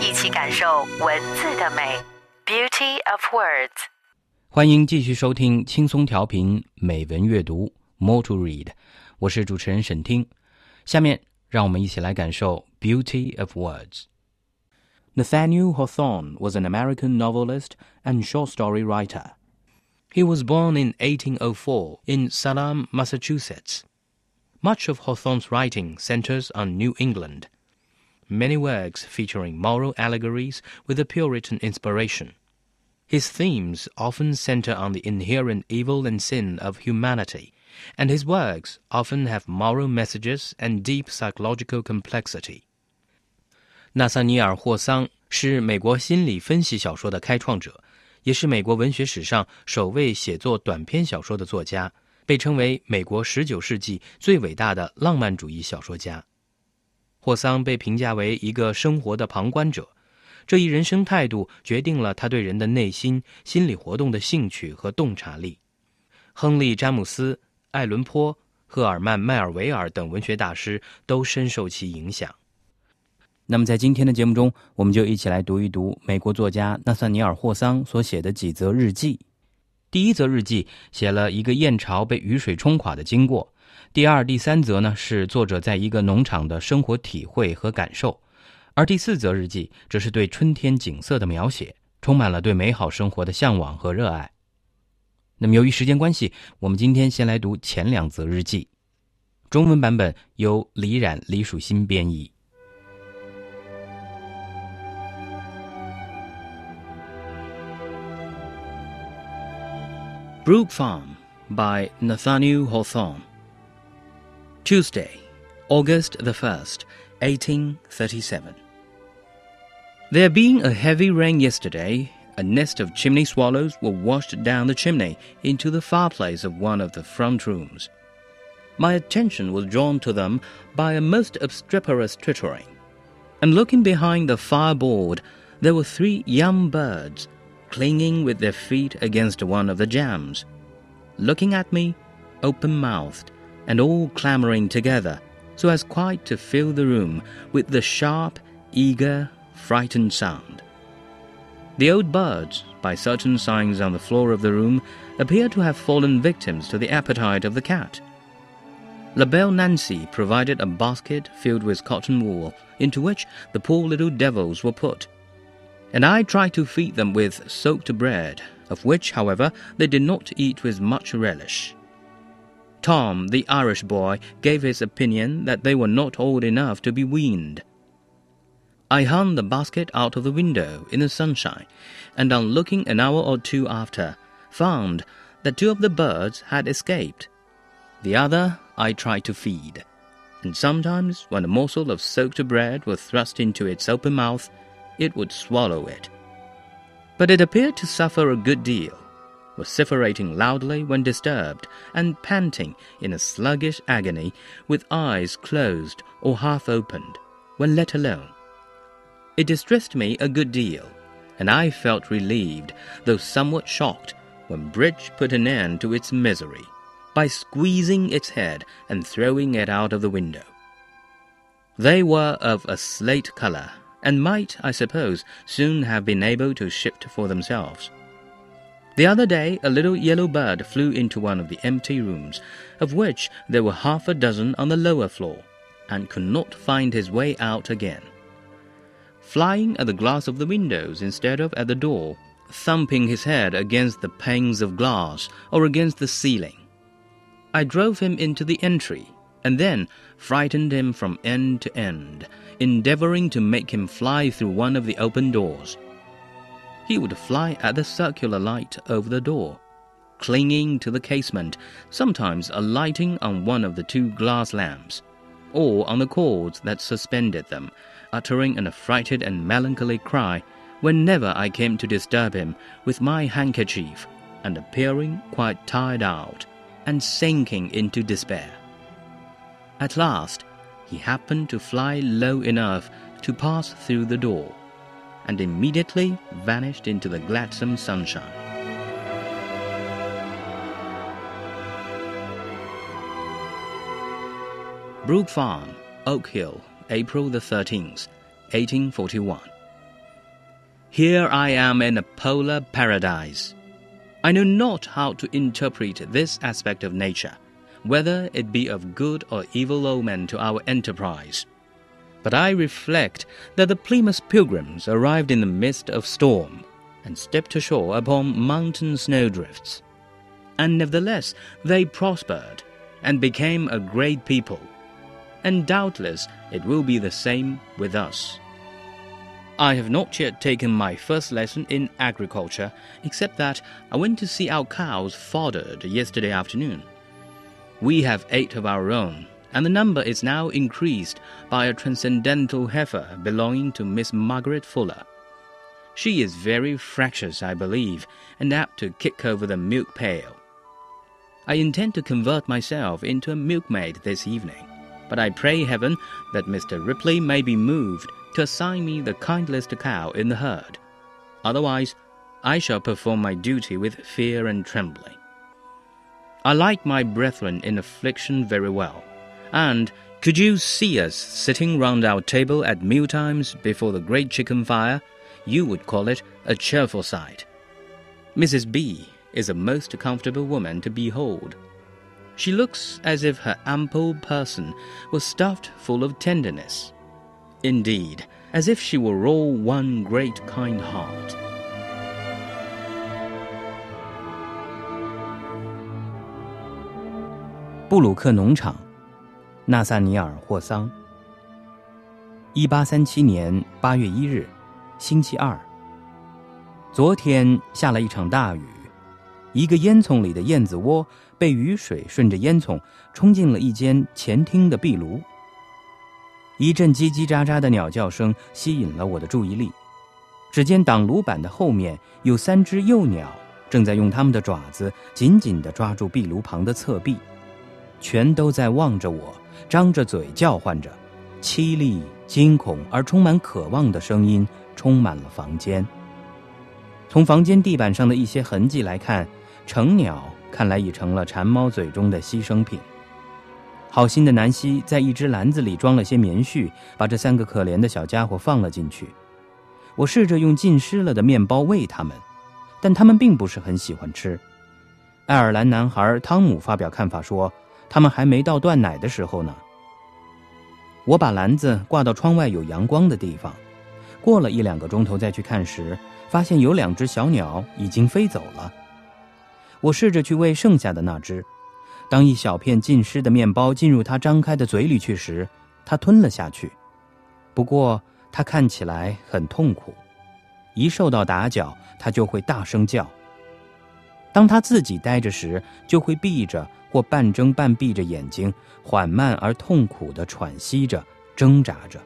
一起感受文字的美。Beauty of words。欢迎继续收听轻松调频美文阅读 More to Read，我是主持人沈听。下面让我们一起来感受 Beauty of Words。Nathaniel Hawthorne was an American novelist and short story writer. He was born in 1804 in Salem, Massachusetts. Much of Hawthorne's writing centers on New England. Many works featuring moral allegories with a Puritan inspiration. His themes often center on the inherent evil and sin of humanity, and his works often have moral messages and deep psychological complexity. 纳萨尼尔·霍桑是美国心理分析小说的开创者，也是美国文学史上首位写作短篇小说的作家，被称为美国19世纪最伟大的浪漫主义小说家。 霍桑被评价为一个生活的旁观者。这一人生态度决定了他对人的内心心理活动的兴趣和洞察力。亨利·詹姆斯、艾伦·坡、赫尔曼·迈尔维尔等文学大师都深受其影响。那么，在今天的节目中，我们就一起来读一读美国作家纳萨尼尔·霍桑所写的几则日记。第一则日记写了一个燕巢被雨水冲垮的经过；第二、第三则呢是作者在一个农场的生活体会和感受。而第四则日记则是对春天景色的描写，充满了对美好生活的向往和热爱。那么，由于时间关系，我们今天先来读前两则日记。中文版本由李冉、李蜀新编译。Brook Farm by Nathaniel Hawthorne. Tuesday, August the 1st, 1837. There being a heavy rain yesterday, a nest of chimney swallows were washed down the chimney into the fireplace of one of the front rooms. My attention was drawn to them by a most obstreperous twittering, and looking behind the fireboard, there were three young birds clinging with their feet against one of the jambs, looking at me, open mouthed, and all clamoring together, so as quite to fill the room with the sharp, eager, frightened sound. The old birds, by certain signs on the floor of the room, appeared to have fallen victims to the appetite of the cat. La Belle Nancy provided a basket filled with cotton wool, into which the poor little devils were put, and I tried to feed them with soaked bread, of which, however, they did not eat with much relish. Tom, the Irish boy, gave his opinion that they were not old enough to be weaned. I hung the basket out of the window in the sunshine, and on looking an hour or two after, found that two of the birds had escaped. The other I tried to feed, and sometimes when a morsel of soaked bread was thrust into its open mouth, it would swallow it. But it appeared to suffer a good deal, vociferating loudly when disturbed, and panting in a sluggish agony with eyes closed or half opened when let alone. It distressed me a good deal, and I felt relieved, though somewhat shocked, when Bridge put an end to its misery by squeezing its head and throwing it out of the window. They were of a slate color, and might, I suppose, soon have been able to shift for themselves. The other day, a little yellow bird flew into one of the empty rooms, of which there were half a dozen on the lower floor, and could not find his way out again flying at the glass of the windows instead of at the door, thumping his head against the panes of glass or against the ceiling. I drove him into the entry, and then frightened him from end to end, endeavoring to make him fly through one of the open doors. He would fly at the circular light over the door, clinging to the casement, sometimes alighting on one of the two glass lamps, or on the cords that suspended them, uttering an affrighted and melancholy cry whenever I came to disturb him with my handkerchief, and appearing quite tired out and sinking into despair. At last, he happened to fly low enough to pass through the door, and immediately vanished into the gladsome sunshine. Brook Farm, Oak Hill, April the 13th, 1841. Here I am in a polar paradise. I know not how to interpret this aspect of nature, whether it be of good or evil omen to our enterprise. But I reflect that the Plymouth pilgrims arrived in the midst of storm and stepped ashore upon mountain snowdrifts. And nevertheless they prospered and became a great people and doubtless it will be the same with us. I have not yet taken my first lesson in agriculture, except that I went to see our cows foddered yesterday afternoon. We have eight of our own, and the number is now increased by a transcendental heifer belonging to Miss Margaret Fuller. She is very fractious, I believe, and apt to kick over the milk pail. I intend to convert myself into a milkmaid this evening but I pray heaven that Mr. Ripley may be moved to assign me the kindliest cow in the herd. Otherwise, I shall perform my duty with fear and trembling. I like my brethren in affliction very well, and could you see us sitting round our table at mealtimes before the great chicken fire? You would call it a cheerful sight. Mrs. B is a most comfortable woman to behold. She looks as if her ample person was stuffed full of tenderness. Indeed, as if she were all one great kind heart. 纳萨尼尔·霍桑。一八三七年八月一日，星期二。昨天下了一场大雨，一个烟囱里的燕子窝被雨水顺着烟囱冲进了一间前厅的壁炉。一阵叽叽喳喳的鸟叫声吸引了我的注意力。只见挡炉板的后面有三只幼鸟，正在用它们的爪子紧紧地抓住壁炉旁的侧壁，全都在望着我，张着嘴叫唤着，凄厉、惊恐而充满渴望的声音充满了房间。从房间地板上的一些痕迹来看，成鸟。看来已成了馋猫嘴中的牺牲品。好心的南希在一只篮子里装了些棉絮，把这三个可怜的小家伙放了进去。我试着用浸湿了的面包喂它们，但它们并不是很喜欢吃。爱尔兰男孩汤姆发表看法说：“他们还没到断奶的时候呢。”我把篮子挂到窗外有阳光的地方。过了一两个钟头再去看时，发现有两只小鸟已经飞走了。我试着去喂剩下的那只，当一小片浸湿的面包进入它张开的嘴里去时，它吞了下去。不过它看起来很痛苦，一受到打搅，它就会大声叫。当他自己呆着时，就会闭着或半睁半闭着眼睛，缓慢而痛苦地喘息着，挣扎着。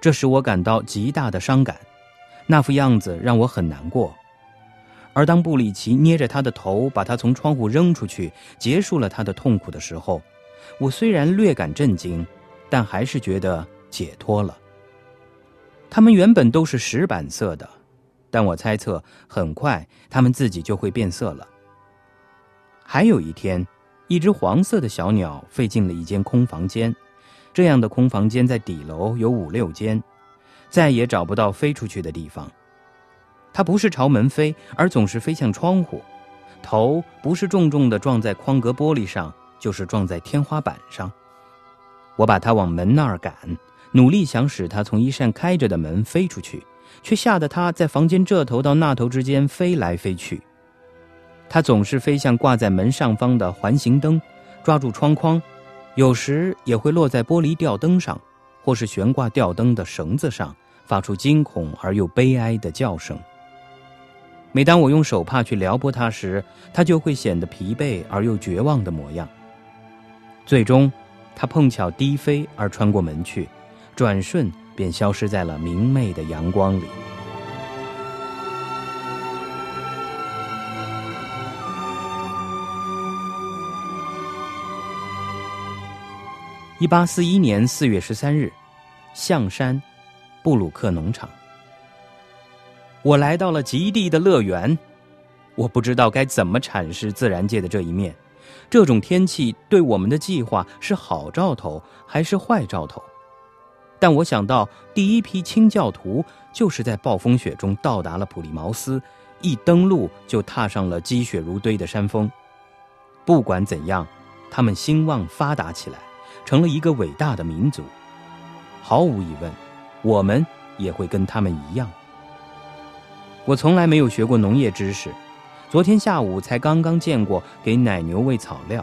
这使我感到极大的伤感，那副样子让我很难过。而当布里奇捏着他的头，把他从窗户扔出去，结束了他的痛苦的时候，我虽然略感震惊，但还是觉得解脱了。他们原本都是石板色的，但我猜测很快它们自己就会变色了。还有一天，一只黄色的小鸟飞进了一间空房间，这样的空房间在底楼有五六间，再也找不到飞出去的地方。它不是朝门飞，而总是飞向窗户，头不是重重的撞在框格玻璃上，就是撞在天花板上。我把它往门那儿赶，努力想使它从一扇开着的门飞出去，却吓得它在房间这头到那头之间飞来飞去。它总是飞向挂在门上方的环形灯，抓住窗框，有时也会落在玻璃吊灯上，或是悬挂吊灯的绳子上，发出惊恐而又悲哀的叫声。每当我用手帕去撩拨它时，它就会显得疲惫而又绝望的模样。最终，它碰巧低飞而穿过门去，转瞬便消失在了明媚的阳光里。一八四一年四月十三日象山布鲁克农场。我来到了极地的乐园我不知道该怎么阐释自然界的这一面。这种天气对我们的计划是好兆头还是坏兆头？但我想到第一批清教徒就是在暴风雪中到达了普利茅斯，一登陆就踏上了积雪如堆的山峰。不管怎样，他们兴旺发达起来，成了一个伟大的民族。毫无疑问，我们也会跟他们一样。我从来没有学过农业知识。昨天下午才刚刚见过给奶牛喂草料。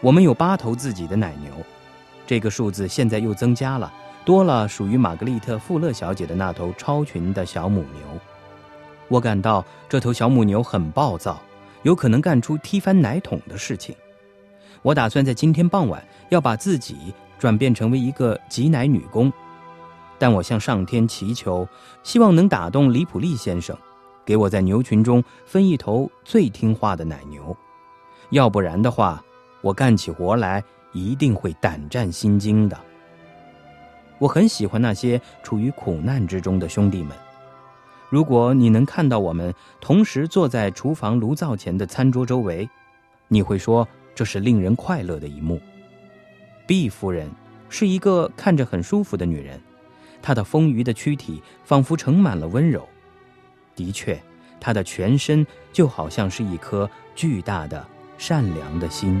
我们有八头自己的奶牛，这个数字现在又增加了，多了属于玛格丽特·富勒小姐的那头超群的小母牛。我感到这头小母牛很暴躁，有可能干出踢翻奶桶的事情。我打算在今天傍晚要把自己转变成为一个挤奶女工，但我向上天祈求，希望能打动李普利先生。给我在牛群中分一头最听话的奶牛，要不然的话，我干起活来一定会胆战心惊的。我很喜欢那些处于苦难之中的兄弟们。如果你能看到我们同时坐在厨房炉灶前的餐桌周围，你会说这是令人快乐的一幕。毕夫人是一个看着很舒服的女人，她的丰腴的躯体仿佛盛满了温柔。的确，她的全身就好像是一颗巨大的、善良的心。